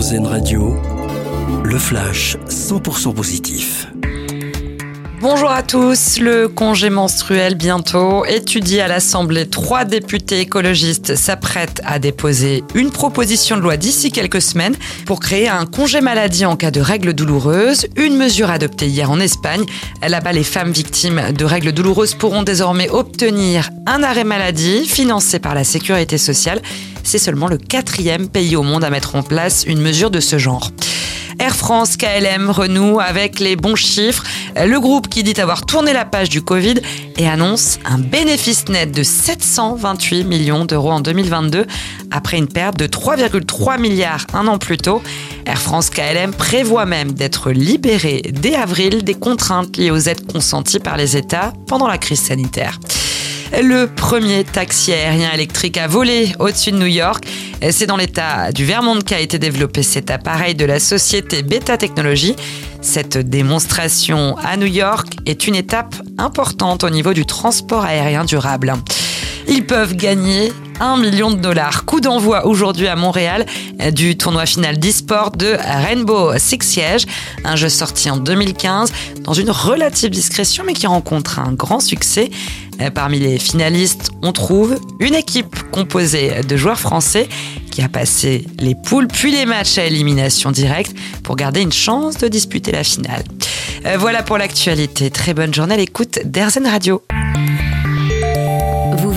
Radio, le flash 100% positif. Bonjour à tous. Le congé menstruel bientôt. Étudié à l'Assemblée, trois députés écologistes s'apprêtent à déposer une proposition de loi d'ici quelques semaines pour créer un congé maladie en cas de règles douloureuses. Une mesure adoptée hier en Espagne. Là-bas, les femmes victimes de règles douloureuses pourront désormais obtenir un arrêt maladie financé par la sécurité sociale. C'est seulement le quatrième pays au monde à mettre en place une mesure de ce genre. Air France, KLM renoue avec les bons chiffres. Le groupe qui dit avoir tourné la page du Covid et annonce un bénéfice net de 728 millions d'euros en 2022 après une perte de 3,3 milliards un an plus tôt. Air France KLM prévoit même d'être libéré dès avril des contraintes liées aux aides consenties par les États pendant la crise sanitaire le premier taxi aérien électrique à voler au-dessus de New York. C'est dans l'état du Vermont qu'a été développé cet appareil de la société Beta Technologies. Cette démonstration à New York est une étape importante au niveau du transport aérien durable. Ils peuvent gagner 1 million de dollars. Coup d'envoi aujourd'hui à Montréal du tournoi final d'e-sport de Rainbow Six Siege, un jeu sorti en 2015 dans une relative discrétion mais qui rencontre un grand succès. Parmi les finalistes, on trouve une équipe composée de joueurs français qui a passé les poules puis les matchs à élimination directe pour garder une chance de disputer la finale. Voilà pour l'actualité. Très bonne journée à l'écoute Radio.